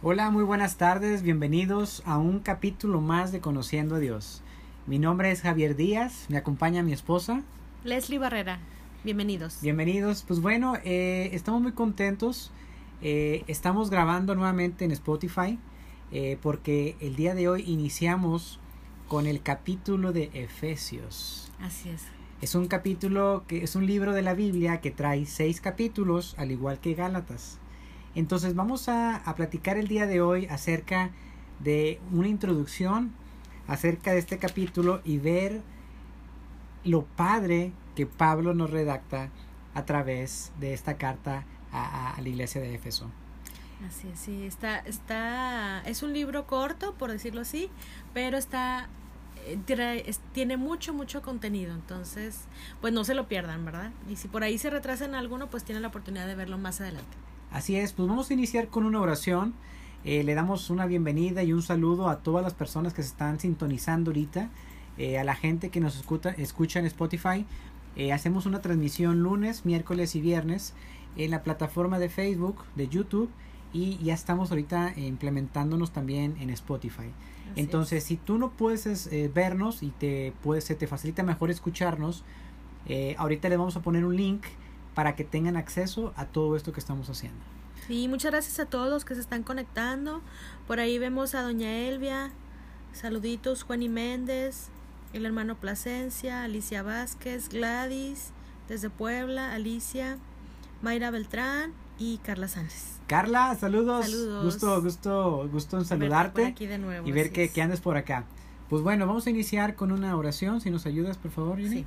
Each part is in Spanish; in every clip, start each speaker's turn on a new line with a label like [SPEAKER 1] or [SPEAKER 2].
[SPEAKER 1] Hola, muy buenas tardes, bienvenidos a un capítulo más de Conociendo a Dios. Mi nombre es Javier Díaz, me acompaña mi esposa.
[SPEAKER 2] Leslie Barrera, bienvenidos.
[SPEAKER 1] Bienvenidos, pues bueno, eh, estamos muy contentos. Eh, estamos grabando nuevamente en Spotify eh, porque el día de hoy iniciamos con el capítulo de Efesios.
[SPEAKER 2] Así es.
[SPEAKER 1] Es un capítulo que es un libro de la Biblia que trae seis capítulos, al igual que Gálatas. Entonces vamos a, a platicar el día de hoy acerca de una introducción acerca de este capítulo y ver lo padre que Pablo nos redacta a través de esta carta a, a la iglesia de Éfeso.
[SPEAKER 2] Así es, sí, está, está, es un libro corto, por decirlo así, pero está, eh, tiene mucho, mucho contenido, entonces, pues no se lo pierdan, ¿verdad? Y si por ahí se retrasan alguno, pues tienen la oportunidad de verlo más adelante.
[SPEAKER 1] Así es, pues vamos a iniciar con una oración. Eh, le damos una bienvenida y un saludo a todas las personas que se están sintonizando ahorita, eh, a la gente que nos escucha, escucha en Spotify. Eh, hacemos una transmisión lunes, miércoles y viernes en la plataforma de Facebook, de YouTube y ya estamos ahorita implementándonos también en Spotify.
[SPEAKER 2] Así
[SPEAKER 1] Entonces, si tú no puedes vernos y te puedes, se te facilita mejor escucharnos, eh, ahorita les vamos a poner un link para que tengan acceso a todo esto que estamos haciendo.
[SPEAKER 2] Sí, muchas gracias a todos los que se están conectando. Por ahí vemos a Doña Elvia, saluditos, Juani Méndez, el hermano Plasencia, Alicia Vázquez, Gladys, desde Puebla, Alicia, Mayra Beltrán y Carla Sánchez.
[SPEAKER 1] Carla, saludos.
[SPEAKER 2] Saludos.
[SPEAKER 1] Gusto, gusto, gusto en
[SPEAKER 2] Verte por
[SPEAKER 1] saludarte
[SPEAKER 2] aquí de nuevo,
[SPEAKER 1] y ver que,
[SPEAKER 2] es.
[SPEAKER 1] que andes por acá. Pues bueno, vamos a iniciar con una oración. Si nos ayudas, por favor, Jenny.
[SPEAKER 2] Sí.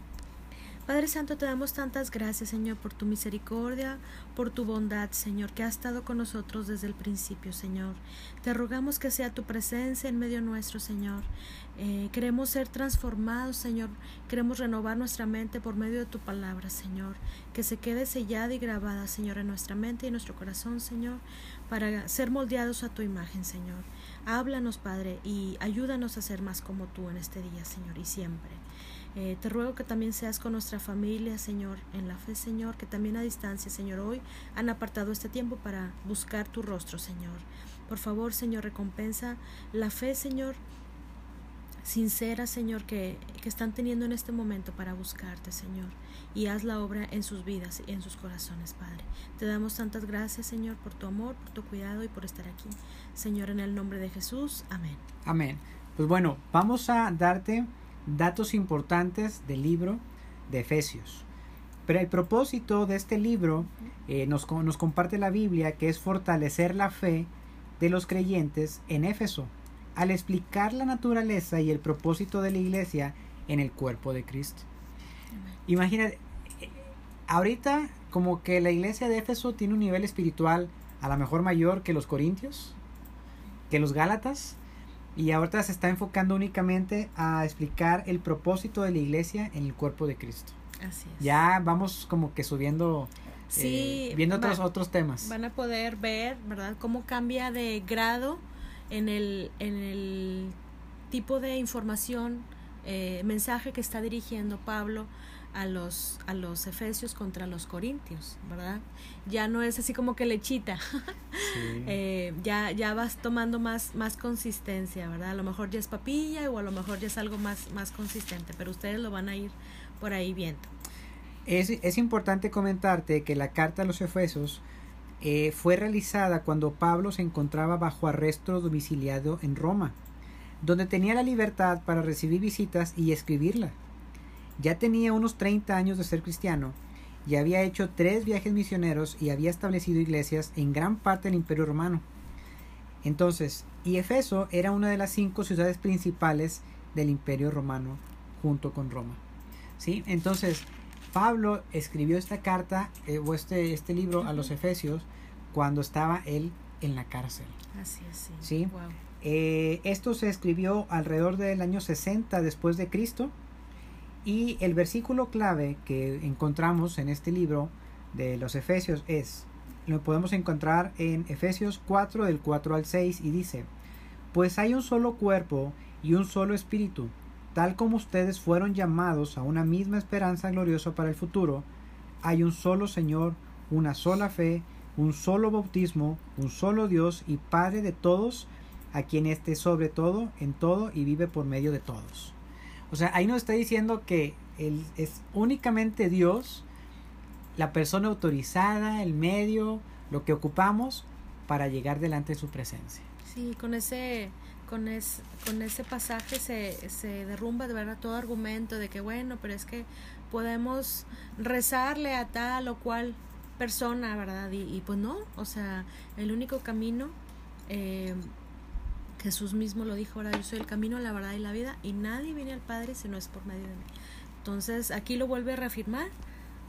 [SPEAKER 2] Padre Santo, te damos tantas gracias, Señor, por tu misericordia, por tu bondad, Señor, que ha estado con nosotros desde el principio, Señor. Te rogamos que sea tu presencia en medio nuestro, Señor. Eh, queremos ser transformados, Señor. Queremos renovar nuestra mente por medio de tu palabra, Señor. Que se quede sellada y grabada, Señor, en nuestra mente y nuestro corazón, Señor, para ser moldeados a tu imagen, Señor. Háblanos, Padre, y ayúdanos a ser más como tú en este día, Señor, y siempre. Eh, te ruego que también seas con nuestra familia, Señor, en la fe, Señor, que también a distancia, Señor, hoy han apartado este tiempo para buscar tu rostro, Señor. Por favor, Señor, recompensa la fe, Señor, sincera, Señor, que, que están teniendo en este momento para buscarte, Señor. Y haz la obra en sus vidas y en sus corazones, Padre. Te damos tantas gracias, Señor, por tu amor, por tu cuidado y por estar aquí. Señor, en el nombre de Jesús. Amén.
[SPEAKER 1] Amén. Pues bueno, vamos a darte datos importantes del libro de Efesios. Pero el propósito de este libro eh, nos, nos comparte la Biblia que es fortalecer la fe de los creyentes en Éfeso, al explicar la naturaleza y el propósito de la iglesia en el cuerpo de Cristo. Imagínate, eh, ahorita como que la iglesia de Éfeso tiene un nivel espiritual a lo mejor mayor que los corintios, que los gálatas, y ahorita se está enfocando únicamente a explicar el propósito de la iglesia en el cuerpo de Cristo.
[SPEAKER 2] Así es.
[SPEAKER 1] Ya vamos como que subiendo,
[SPEAKER 2] Sí,
[SPEAKER 1] eh, viendo otros, otros temas.
[SPEAKER 2] van a poder ver, ¿verdad?, cómo cambia de grado en el, en el tipo de información, eh, mensaje que está dirigiendo Pablo a los, a los efesios contra los corintios, ¿verdad? Ya no es así como que lechita,
[SPEAKER 1] Sí.
[SPEAKER 2] eh, ya, ya vas tomando más, más consistencia, ¿verdad? A lo mejor ya es papilla o a lo mejor ya es algo más, más consistente, pero ustedes lo van a ir por ahí viendo.
[SPEAKER 1] Es, es importante comentarte que la carta a los Efesos eh, fue realizada cuando Pablo se encontraba bajo arresto domiciliado en Roma, donde tenía la libertad para recibir visitas y escribirla. Ya tenía unos 30 años de ser cristiano y había hecho tres viajes misioneros y había establecido iglesias en gran parte del Imperio Romano. Entonces, y Efeso era una de las cinco ciudades principales del Imperio Romano junto con Roma. ¿Sí? Entonces, Pablo escribió esta carta eh, o este, este libro a los. Efesios cuando estaba él en la cárcel.
[SPEAKER 2] Así es, sí.
[SPEAKER 1] Sí.
[SPEAKER 2] Wow.
[SPEAKER 1] Eh, esto se escribió alrededor del año 60 después de Cristo y el versículo clave que encontramos en este libro de los Efesios es, lo podemos encontrar en Efesios 4 del 4 al 6 y dice, pues hay un solo cuerpo y un solo espíritu, tal como ustedes fueron llamados a una misma esperanza gloriosa para el futuro, hay un solo Señor, una sola fe un solo bautismo, un solo Dios y Padre de todos, a quien esté sobre todo, en todo y vive por medio de todos. O sea, ahí nos está diciendo que él es únicamente Dios, la persona autorizada, el medio, lo que ocupamos para llegar delante de su presencia.
[SPEAKER 2] Sí, con ese, con, con ese pasaje se, se derrumba de verdad todo argumento de que bueno, pero es que podemos rezarle a tal o cual persona, ¿verdad? Y, pues no, o sea, el único camino, eh, Jesús mismo lo dijo, ahora yo soy el camino, la verdad y la vida, y nadie viene al Padre si no es por medio de mí. Entonces aquí lo vuelve a reafirmar,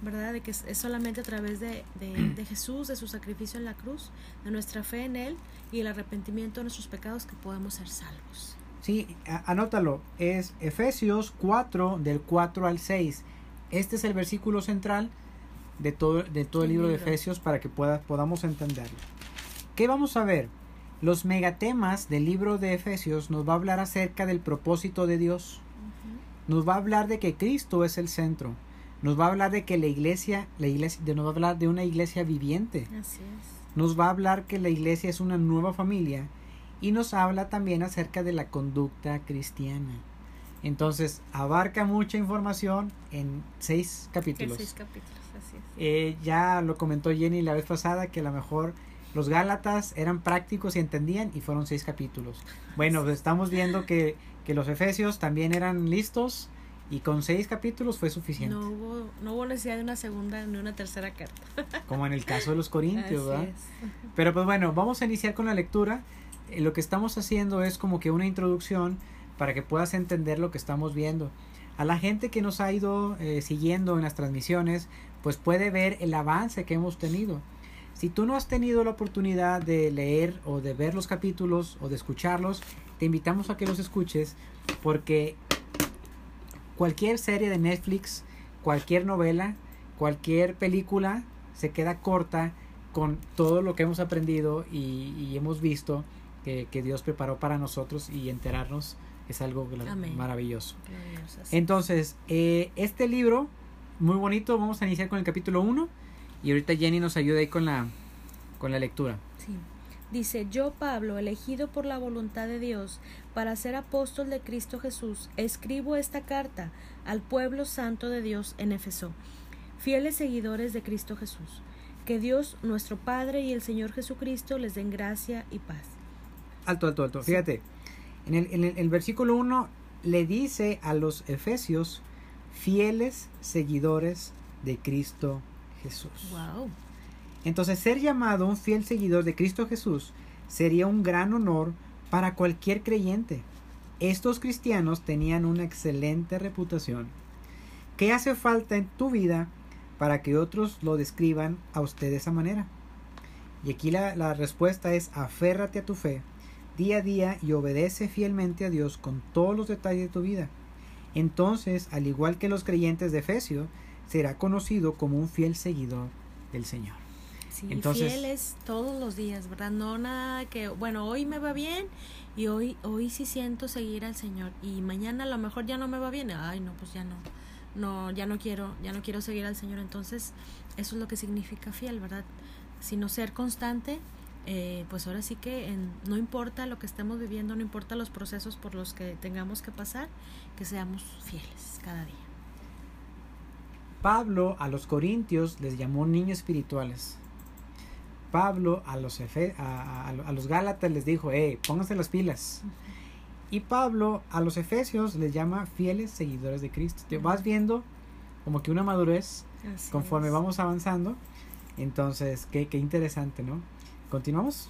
[SPEAKER 2] ¿verdad? De que es, solamente a través de, de, Jesús, de su sacrificio en la cruz, de nuestra fe en Él y el arrepentimiento de nuestros pecados que podemos ser salvos.
[SPEAKER 1] Sí, anótalo, es Efesios 4 del 4 al 6. Este es el versículo central de todo, de todo el, libro, de Efesios para que pueda, podamos entenderlo. ¿Qué vamos a ver? Los megatemas del libro de Efesios nos va a hablar acerca del propósito de Dios. Nos va a hablar de que Cristo es el centro. Nos va a hablar de que la iglesia, la iglesia, nos va a hablar de una iglesia viviente.
[SPEAKER 2] Así es.
[SPEAKER 1] Nos va a hablar que la iglesia es una nueva familia y nos habla también acerca de la conducta cristiana. Entonces, abarca mucha información en seis capítulos.
[SPEAKER 2] seis capítulos, así es.
[SPEAKER 1] Eh, ya lo comentó Jenny la vez pasada que a lo mejor los Gálatas eran prácticos y entendían y fueron seis capítulos. Bueno, pues estamos viendo que, que, los Efesios también eran listos y con seis capítulos fue suficiente.
[SPEAKER 2] No hubo, no hubo necesidad de una segunda ni una tercera carta.
[SPEAKER 1] Como en el caso de los Corintios, ¿verdad? Pero pues bueno, vamos a iniciar con la lectura. Eh, lo que estamos haciendo es como que una introducción para que puedas entender lo que estamos viendo. A la gente que nos ha ido eh, siguiendo en las transmisiones, pues puede ver el avance que hemos tenido. Si tú no has tenido la oportunidad de leer o de ver los capítulos o de escucharlos, te invitamos a que los escuches porque cualquier serie de Netflix, cualquier novela, cualquier película se queda corta con todo lo que hemos aprendido y, hemos visto que, que, Dios preparó para nosotros y enterarnos es algo maravilloso. Entonces, eh, este libro, muy bonito, vamos a iniciar con el capítulo 1 y ahorita Jenny nos ayuda ahí con la, con la lectura.
[SPEAKER 2] Sí. Dice, yo Pablo, elegido por la voluntad de Dios para ser apóstol de Cristo Jesús, escribo esta carta al pueblo santo de Dios en Éfeso, fieles seguidores de Cristo Jesús. Que Dios, nuestro Padre y el Señor Jesucristo les den gracia y paz.
[SPEAKER 1] Alto, alto, alto. Fíjate, en el, en el versículo 1 le dice a los efesios, fieles seguidores de Cristo Jesús.
[SPEAKER 2] Wow.
[SPEAKER 1] Entonces, ser llamado un fiel seguidor de Cristo Jesús sería un gran honor para cualquier creyente. Estos cristianos tenían una excelente reputación. ¿Qué hace falta en tu vida para que otros lo describan a usted de esa manera? Y aquí la, la respuesta es aférrate a tu fe día a día y obedece fielmente a Dios con todos los detalles de tu vida. Entonces, al igual que los creyentes de Efesio, será conocido como un fiel seguidor del Señor.
[SPEAKER 2] Sí, Entonces, fiel es todos los días, ¿verdad? No nada que, bueno, hoy me va bien y hoy, hoy sí siento seguir al Señor y mañana a lo mejor ya no me va bien. Ay, no, pues ya no, no, ya no quiero, ya no quiero seguir al Señor. Entonces, eso es lo que significa fiel, ¿verdad? Sino ser constante eh, pues ahora sí que no importa lo que estemos viviendo, no importa los procesos por los que tengamos que pasar, que seamos fieles cada día.
[SPEAKER 1] Pablo a los corintios les llamó niños espirituales. Pablo a los, a, los gálatas les dijo, hey, pónganse las pilas. Y Pablo a los efesios les llama fieles seguidores de Cristo. Te vas viendo como que una madurez conforme vamos avanzando. Entonces, qué, qué interesante, ¿no? Continuamos.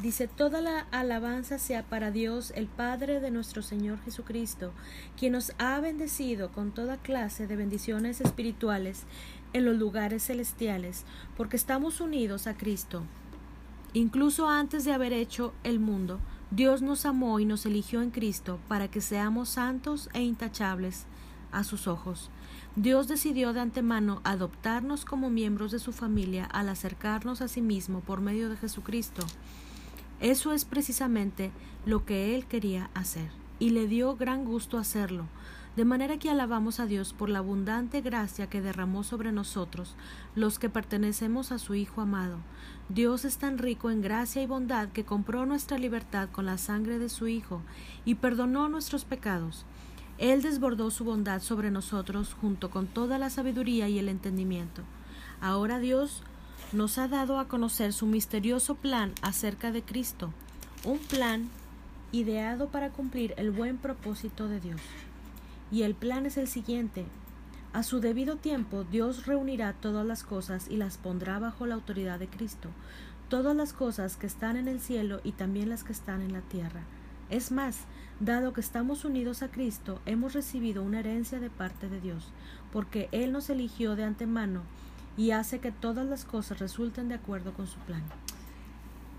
[SPEAKER 2] Dice, toda la alabanza sea para Dios, el Padre de nuestro Señor Jesucristo, quien nos ha bendecido con toda clase de bendiciones espirituales en los lugares celestiales, porque estamos unidos a Cristo. Incluso antes de haber hecho el mundo, Dios nos amó y nos eligió en Cristo para que seamos santos e intachables a sus ojos. Dios decidió de antemano adoptarnos como miembros de su familia al acercarnos a sí mismo por medio de Jesucristo. Eso es precisamente lo que Él quería hacer, y le dio gran gusto hacerlo. De manera que alabamos a Dios por la abundante gracia que derramó sobre nosotros, los que pertenecemos a su Hijo amado. Dios es tan rico en gracia y bondad que compró nuestra libertad con la sangre de su Hijo y perdonó nuestros pecados. Él desbordó su bondad sobre nosotros junto con toda la sabiduría y el entendimiento. Ahora Dios nos ha dado a conocer su misterioso plan acerca de Cristo, un plan ideado para cumplir el buen propósito de Dios. Y el plan es el siguiente. A su debido tiempo Dios reunirá todas las cosas y las pondrá bajo la autoridad de Cristo, todas las cosas que están en el cielo y también las que están en la tierra. Es más, dado que estamos unidos a Cristo, hemos recibido una herencia de parte de Dios, porque Él nos eligió de antemano y hace que todas las cosas resulten de acuerdo con su plan.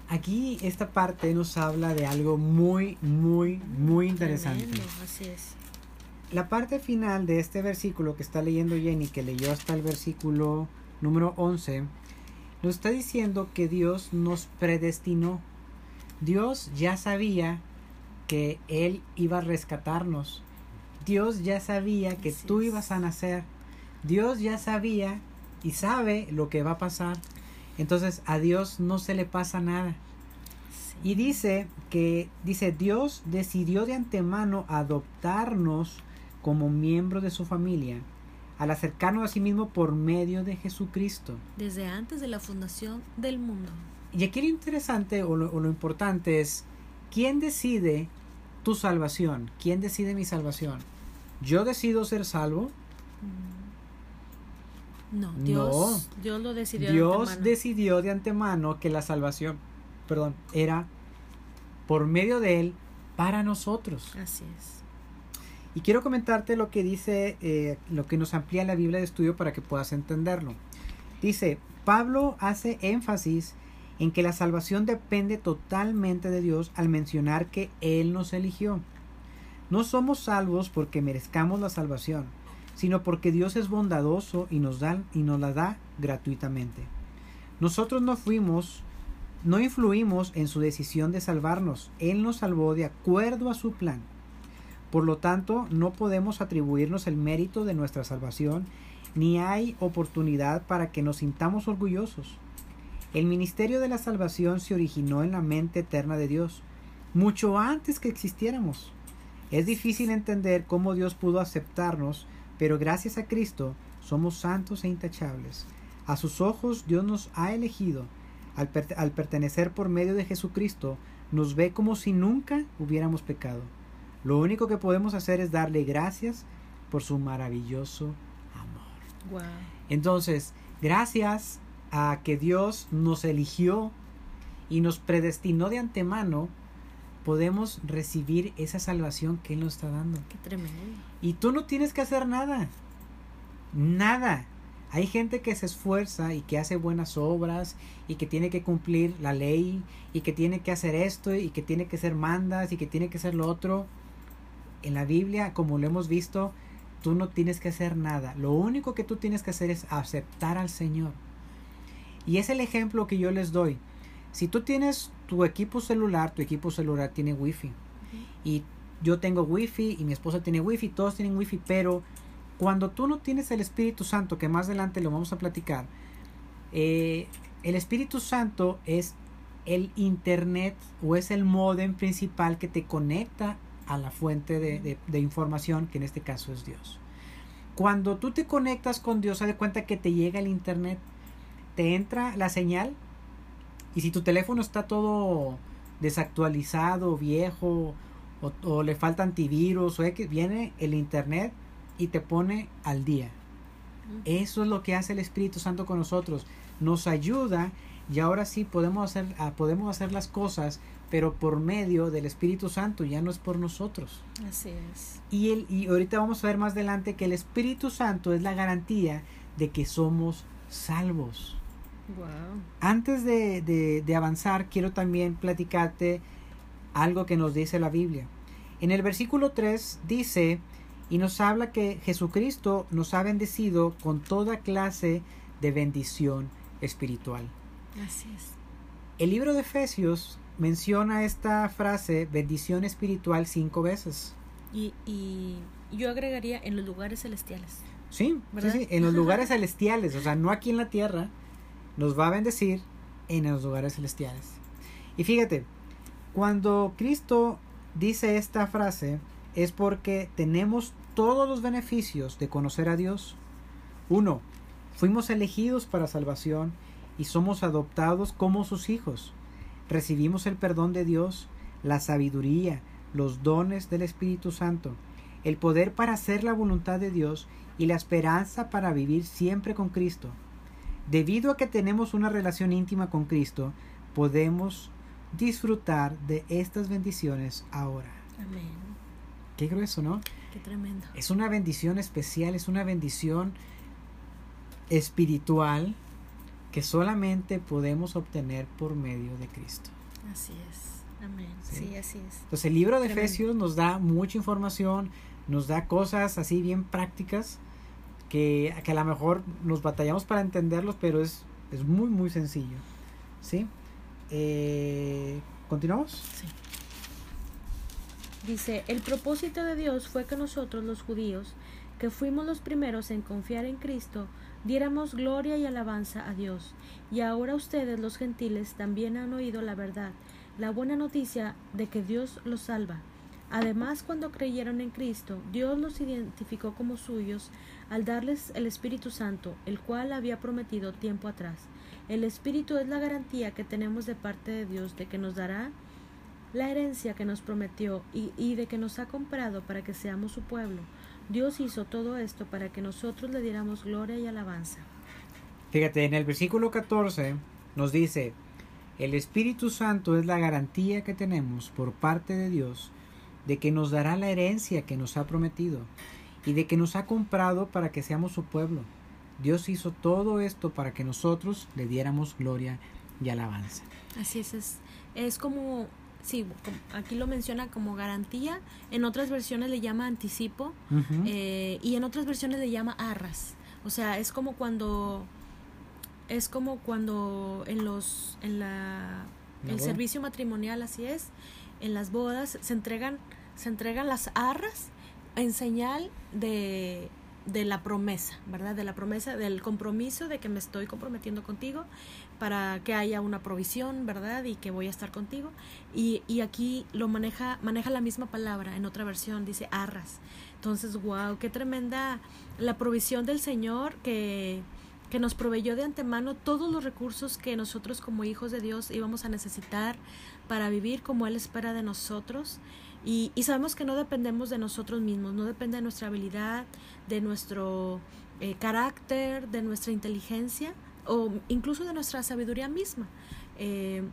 [SPEAKER 1] Aquí esta parte nos habla de algo muy, muy, muy interesante.
[SPEAKER 2] Tremendo, así es.
[SPEAKER 1] La parte final de este versículo que está leyendo Jenny, que leyó hasta el versículo número 11, nos está diciendo que Dios nos predestinó. Dios ya sabía que Él iba a rescatarnos. Dios ya sabía que
[SPEAKER 2] Así
[SPEAKER 1] tú
[SPEAKER 2] es.
[SPEAKER 1] ibas a nacer. Dios ya sabía y sabe lo que va a pasar. Entonces a Dios no se le pasa nada. Y dice que dice Dios decidió de antemano adoptarnos como miembro de su familia al acercarnos a sí mismo por medio de Jesucristo.
[SPEAKER 2] Desde antes de la fundación del mundo.
[SPEAKER 1] Y aquí lo interesante o lo, o lo importante es quién decide tu salvación, quién decide mi salvación. Yo decido ser salvo.
[SPEAKER 2] Mm. No, Dios, Dios lo decidió. de
[SPEAKER 1] Dios
[SPEAKER 2] antemano.
[SPEAKER 1] decidió de antemano que la salvación, perdón, era por medio de él para nosotros.
[SPEAKER 2] Así es.
[SPEAKER 1] Y quiero comentarte lo que dice, eh, lo que nos amplía la Biblia de estudio para que puedas entenderlo. Dice, Pablo hace énfasis en que la salvación depende totalmente de Dios al mencionar que Él nos eligió. No somos salvos porque merezcamos la salvación, sino porque Dios es bondadoso y nos, da, y nos la da gratuitamente. Nosotros no fuimos, no influimos en su decisión de salvarnos. Él nos salvó de acuerdo a su plan. Por lo tanto, no podemos atribuirnos el mérito de nuestra salvación, ni hay oportunidad para que nos sintamos orgullosos. El ministerio de la salvación se originó en la mente eterna de Dios, mucho antes que existiéramos. Es difícil entender cómo Dios pudo aceptarnos, pero gracias a Cristo somos santos e intachables. A sus ojos Dios nos ha elegido. Al, per- al pertenecer por medio de Jesucristo, nos ve como si nunca hubiéramos pecado. Lo único que podemos hacer es darle gracias por su maravilloso amor.
[SPEAKER 2] Wow.
[SPEAKER 1] Entonces, gracias a que Dios nos eligió y nos predestinó de antemano, podemos recibir esa salvación que Él nos está dando.
[SPEAKER 2] Qué tremendo.
[SPEAKER 1] Y tú no tienes que hacer nada. Nada. Hay gente que se esfuerza y que hace buenas obras y que tiene que cumplir la ley y que tiene que hacer esto y que tiene que ser mandas y que tiene que ser lo otro. En la Biblia, como lo hemos visto, tú no tienes que hacer nada. Lo único que tú tienes que hacer es aceptar al Señor. Y es el ejemplo que yo les doy. Si tú tienes tu equipo celular, tu equipo celular tiene wifi. Y yo tengo wifi y mi esposa tiene wifi, todos tienen wifi, pero cuando tú no tienes el Espíritu Santo, que más adelante lo vamos a platicar, eh, el Espíritu Santo es el internet o es el modem principal que te conecta a la fuente de, de- de información, que en este caso es Dios. Cuando tú te conectas con Dios, haz de cuenta que te llega el internet, te entra la señal, y si tu teléfono está todo desactualizado, viejo, o, o le falta antivirus, o X, viene el internet y te pone al día. Eso es lo que hace el Espíritu Santo con nosotros. Nos ayuda y ahora sí podemos hacer, ah, podemos hacer las cosas, pero por medio del Espíritu Santo, ya no es por nosotros.
[SPEAKER 2] Así es.
[SPEAKER 1] Y, el, y ahorita vamos a ver más adelante que el Espíritu Santo es la garantía de que somos salvos.
[SPEAKER 2] Wow.
[SPEAKER 1] Antes de, de- de avanzar, quiero también platicarte algo que nos dice la Biblia. En el versículo 3 dice, y nos habla que Jesucristo nos ha bendecido con toda clase de bendición espiritual.
[SPEAKER 2] Así es.
[SPEAKER 1] El libro de Efesios menciona esta frase bendición espiritual cinco veces.
[SPEAKER 2] Y, y yo agregaría en los lugares celestiales.
[SPEAKER 1] Sí, sí, sí, en los lugares celestiales, o sea, no aquí en la tierra, nos va a bendecir en los lugares celestiales. Y fíjate, cuando Cristo dice esta frase es porque tenemos todos los beneficios de conocer a Dios. Uno, fuimos elegidos para salvación y somos adoptados como sus hijos. Recibimos el perdón de Dios, la sabiduría, los dones del Espíritu Santo, el poder para hacer la voluntad de Dios y la esperanza para vivir siempre con Cristo. Debido a que tenemos una relación íntima con Cristo, podemos disfrutar de estas bendiciones ahora.
[SPEAKER 2] Amén.
[SPEAKER 1] Qué grueso, ¿no?
[SPEAKER 2] Qué tremendo.
[SPEAKER 1] Es una bendición especial, es una bendición espiritual que solamente podemos obtener por medio de Cristo.
[SPEAKER 2] Así es. Amén. Sí, así es.
[SPEAKER 1] Entonces el libro de Efesios nos da mucha información, nos da cosas así bien prácticas que, que a lo mejor nos batallamos para entenderlos, pero es, es muy, muy sencillo. ¿Sí? Eh, ¿Continuamos?
[SPEAKER 2] Sí. Dice, el propósito de Dios fue que nosotros los judíos, que fuimos los primeros en confiar en Cristo, diéramos gloria y alabanza a Dios. Y ahora ustedes los gentiles también han oído la verdad, la buena noticia de que Dios los salva. Además, cuando creyeron en Cristo, Dios los identificó como suyos al darles el Espíritu Santo, el cual había prometido tiempo atrás. El Espíritu es la garantía que tenemos de parte de Dios de que nos dará la herencia que nos prometió y, de que nos ha comprado para que seamos su pueblo. Dios hizo todo esto para que nosotros le diéramos gloria y alabanza.
[SPEAKER 1] Fíjate, en el versículo 14 nos dice, el Espíritu Santo es la garantía que tenemos por parte de Dios de que nos dará la herencia que nos ha prometido y de que nos ha comprado para que seamos su pueblo. Dios hizo todo esto para que nosotros le diéramos gloria y alabanza.
[SPEAKER 2] Así es, es, es como, sí, aquí lo menciona como garantía, en otras versiones le llama anticipo eh, y en otras versiones le llama arras. O sea, es como cuando, es como cuando en los, en la, el servicio matrimonial, así es, en las bodas se entregan, se entregan las arras en señal de, de la promesa, ¿verdad? De la promesa, del compromiso de que me estoy comprometiendo contigo para que haya una provisión, ¿verdad? Y que voy a estar contigo. Y, y aquí lo maneja, maneja la misma palabra, en otra versión dice arras. Entonces, wow, qué tremenda la provisión del Señor que, que nos proveyó de antemano todos los recursos que nosotros como hijos de Dios íbamos a necesitar para vivir como Él espera de nosotros. Y, y sabemos que no dependemos de nosotros mismos, no depende de nuestra habilidad, de nuestro eh, carácter, de nuestra inteligencia o incluso de nuestra sabiduría misma. Eh,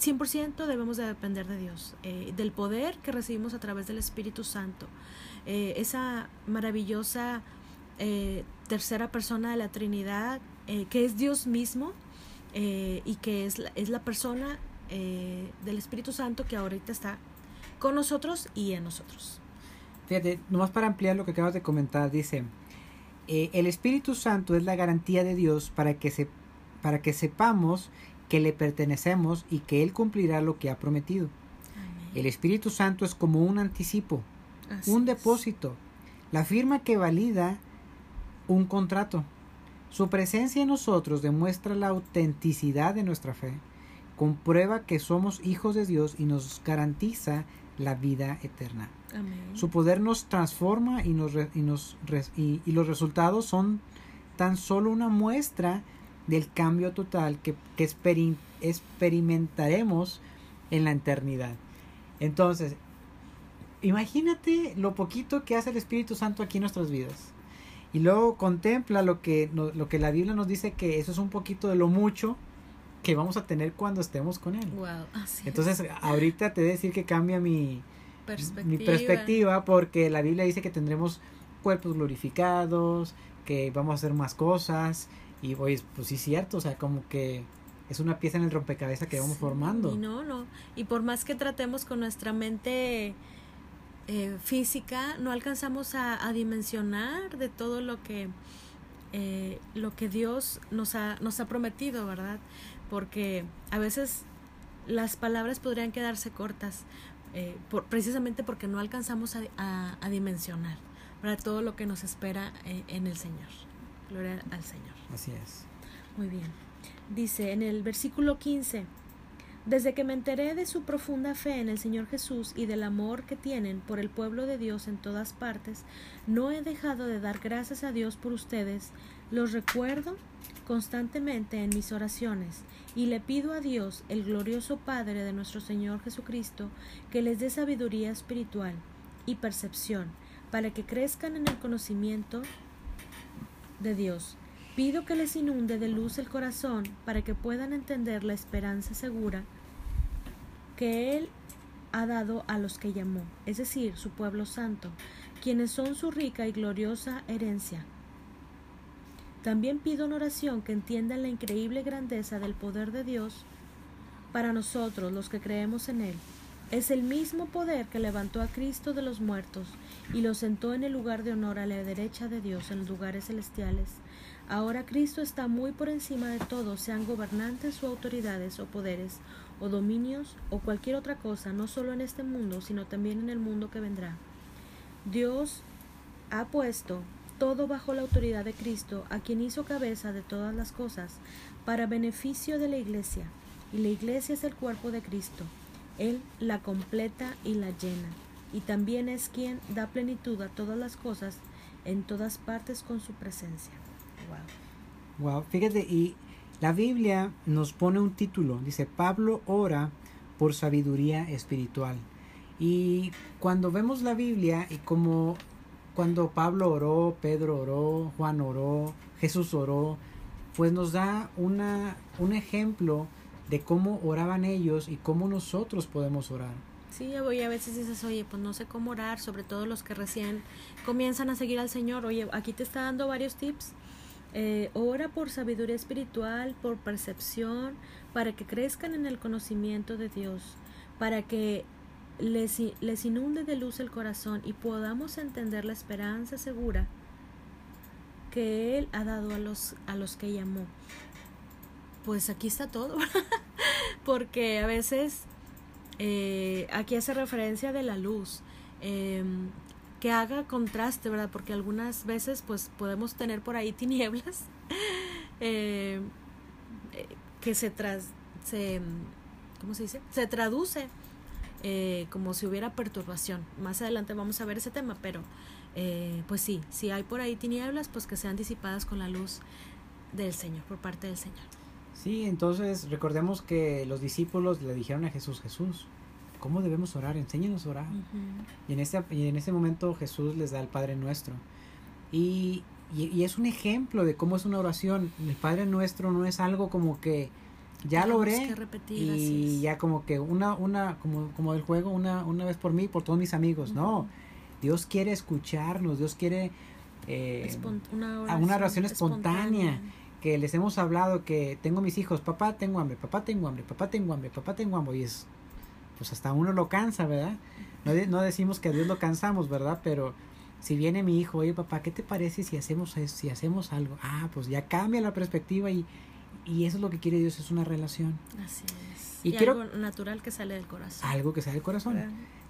[SPEAKER 2] 100% debemos de depender de Dios, eh, del poder que recibimos a través del Espíritu Santo, eh, esa maravillosa tercera persona de la Trinidad, que es Dios mismo y que es la, es la persona eh, del Espíritu Santo que ahorita está con nosotros y en nosotros.
[SPEAKER 1] Fíjate, nomás para ampliar lo que acabas de comentar, dice, eh, el Espíritu Santo es la garantía de Dios para que, se, para que sepamos que le pertenecemos y que Él cumplirá lo que ha prometido. El Espíritu Santo es como un anticipo,
[SPEAKER 2] Así
[SPEAKER 1] un
[SPEAKER 2] es.
[SPEAKER 1] depósito, la firma que valida un contrato. Su presencia en nosotros demuestra la autenticidad de nuestra fe, comprueba que somos hijos de Dios y nos garantiza la vida eterna.
[SPEAKER 2] Amén.
[SPEAKER 1] Su poder nos transforma y, nos, y, nos res- y- y los resultados son tan solo una muestra del cambio total que, que experi- experimentaremos en la eternidad. Entonces, imagínate lo poquito que hace el Espíritu Santo aquí en nuestras vidas. Y luego contempla lo que, lo que la Biblia nos dice que eso es un poquito de lo mucho que vamos a tener cuando estemos con Él.
[SPEAKER 2] Wow, así es.
[SPEAKER 1] Entonces, ahorita te voy a decir que cambia mi,
[SPEAKER 2] perspectiva.
[SPEAKER 1] mi perspectiva porque la Biblia dice que tendremos cuerpos glorificados, que vamos a hacer más cosas y pues, pues sí es cierto, o sea, como que es una pieza en el rompecabezas que vamos
[SPEAKER 2] Sí,
[SPEAKER 1] formando.
[SPEAKER 2] Y no, no. Y por más que tratemos con nuestra mente eh, física, no alcanzamos a, a dimensionar de todo lo que eh, lo que Dios nos ha, nos ha prometido, ¿verdad? Porque a veces las palabras podrían quedarse cortas, eh, por, precisamente porque no alcanzamos a, a- a dimensionar. para todo lo que nos espera eh, en el Señor. Gloria al Señor.
[SPEAKER 1] Así es.
[SPEAKER 2] Muy bien. Dice en el versículo 15, desde que me enteré de su profunda fe en el Señor Jesús y del amor que tienen por el pueblo de Dios en todas partes, no he dejado de dar gracias a Dios por ustedes. Los recuerdo constantemente en mis oraciones y le pido a Dios, el glorioso Padre de nuestro Señor Jesucristo, que les dé sabiduría espiritual y percepción para que crezcan en el conocimiento de Dios. Pido que les inunde de luz el corazón para que puedan entender la esperanza segura que Él ha dado a los que llamó, es decir, su pueblo santo, quienes son su rica y gloriosa herencia. También pido en oración que entiendan la increíble grandeza del poder de Dios para nosotros los que creemos en Él. Es el mismo poder que levantó a Cristo de los muertos y lo sentó en el lugar de honor a la derecha de Dios en lugares celestiales. Ahora Cristo está muy por encima de todo, sean gobernantes o autoridades o poderes o dominios o cualquier otra cosa, no solo en este mundo, sino también en el mundo que vendrá. Dios ha puesto todo bajo la autoridad de Cristo, a quien hizo cabeza de todas las cosas, para beneficio de la Iglesia. Y la Iglesia es el cuerpo de Cristo. Él la completa y la llena. Y también es quien da plenitud a todas las cosas en todas partes con su presencia.
[SPEAKER 1] Wow. Wow, fíjate, y la Biblia nos pone un título, dice Pablo ora por sabiduría espiritual. Y cuando vemos la Biblia y como cuando Pablo oró, Pedro oró, Juan oró, Jesús oró, pues nos da una, un ejemplo de cómo oraban ellos y cómo nosotros podemos orar.
[SPEAKER 2] Sí, a veces dices, oye, pues no sé cómo orar, sobre todo los que recién comienzan a seguir al Señor. Oye, aquí te está dando varios tips. Eh, ora por sabiduría espiritual, por percepción, para que crezcan en el conocimiento de Dios, para que les, inunde de luz el corazón y podamos entender la esperanza segura que Él ha dado a los, a los que llamó. Pues aquí está todo, porque a veces eh, aquí hace referencia de la luz, em, que haga contraste, ¿verdad? Porque algunas veces pues podemos tener por ahí tinieblas em, eh, que se, tras, se, ¿cómo se dice? Se traduce eh, como si hubiera perturbación. Más adelante vamos a ver ese tema, pero eh, pues sí, si hay por ahí tinieblas, pues que sean disipadas con la luz del Señor, por parte del Señor.
[SPEAKER 1] Sí, entonces recordemos que los discípulos le dijeron a Jesús, Jesús, ¿cómo debemos orar? Enséñanos a orar. y, en ese, y en ese momento Jesús les da el Padre Nuestro. Y, y, y, es un ejemplo de cómo es una oración. El Padre Nuestro no es algo como que ya lo oré y ya como que una una como como el juego una una vez por mí por todos mis amigos no Dios quiere escucharnos Dios quiere eh, una, oración una, oración espontánea, que les hemos hablado que tengo mis hijos papá tengo hambre papá tengo hambre papá tengo hambre papá tengo hambre y es pues hasta uno lo cansa verdad no, no decimos que a Dios lo cansamos verdad pero si viene mi hijo oye papá qué te parece si hacemos si hacemos algo ah pues ya cambia la perspectiva y y eso es lo que quiere Dios, es una relación.
[SPEAKER 2] Así es. Y, algo natural que sale del corazón.
[SPEAKER 1] Algo que sale del corazón.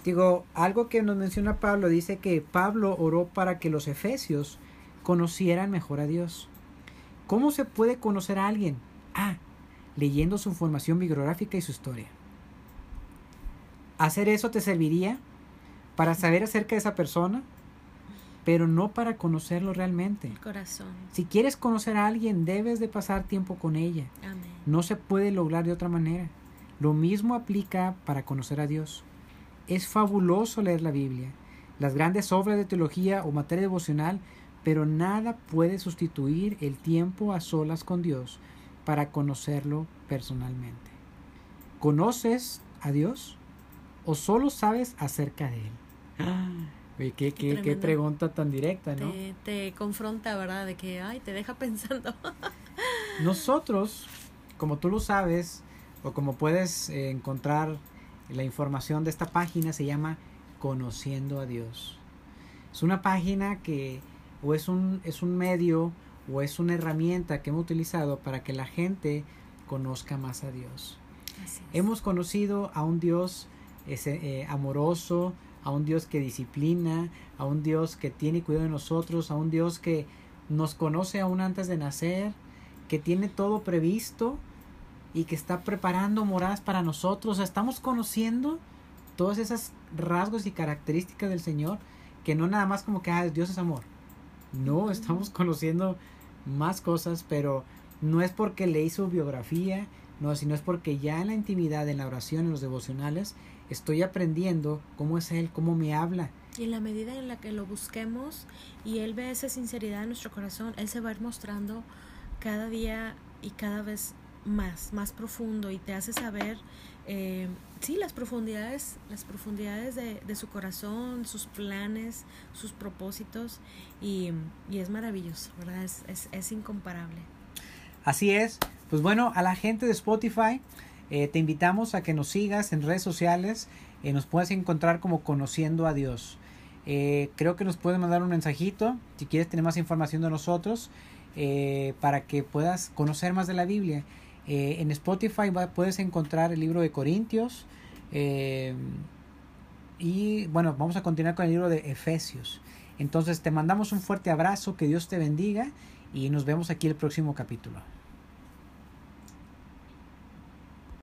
[SPEAKER 1] Digo, algo que nos menciona Pablo, dice que Pablo oró para que los efesios conocieran mejor a Dios. ¿Cómo se puede conocer a alguien? Ah, leyendo su formación bibliográfica y su historia. Hacer eso te serviría para saber acerca de esa persona, pero no para conocerlo realmente.
[SPEAKER 2] El corazón.
[SPEAKER 1] Si quieres conocer a alguien, debes de pasar tiempo con ella.
[SPEAKER 2] Amén.
[SPEAKER 1] No se puede lograr de otra manera. Lo mismo aplica para conocer a Dios. Es fabuloso leer la Biblia, las grandes obras de teología o materia devocional, pero nada puede sustituir el tiempo a solas con Dios para conocerlo personalmente. ¿Conoces a Dios o solo sabes acerca de Él? Ah. qué, qué, pregunta tan directa, ¿no?
[SPEAKER 2] Te, confronta, ¿verdad? De que, ay, te deja pensando.
[SPEAKER 1] Nosotros, como tú lo sabes, o como puedes eh, encontrar la información de esta página, se llama Conociendo a Dios. Es una página que o es un, es un medio o es una herramienta que hemos utilizado para que la gente conozca más a Dios. Hemos conocido a un Dios ese, eh, amoroso, a un Dios que disciplina, a un Dios que tiene cuidado de nosotros, a un Dios que nos conoce aún antes de nacer, que tiene todo previsto y que está preparando moradas para nosotros. estamos conociendo todas esas rasgos y características del Señor que no nada más como que ah, Dios es amor. No, estamos conociendo más cosas, pero no es porque leí su biografía, no, sino es porque ya en la intimidad, en la oración, en los devocionales, estoy aprendiendo cómo es Él, cómo me habla.
[SPEAKER 2] Y en la medida en la que lo busquemos y Él ve esa sinceridad en nuestro corazón, Él se va a ir mostrando cada día y cada vez más, más profundo y te hace saber, eh, sí, las profundidades, las profundidades de, de, su corazón, sus planes, sus propósitos y, y es maravilloso, ¿verdad? Es, es, es, incomparable.
[SPEAKER 1] Así es. Pues bueno, a la gente de Spotify eh, te invitamos a que nos sigas en redes sociales, eh, nos puedes encontrar como conociendo a Dios. Eh, creo que nos puedes mandar un mensajito si quieres tener más información de nosotros para que puedas conocer más de la Biblia. en Spotify puedes encontrar el libro de Corintios y bueno, vamos a continuar con el libro de Efesios. Entonces te mandamos un fuerte abrazo, que Dios te bendiga y nos vemos aquí el próximo capítulo.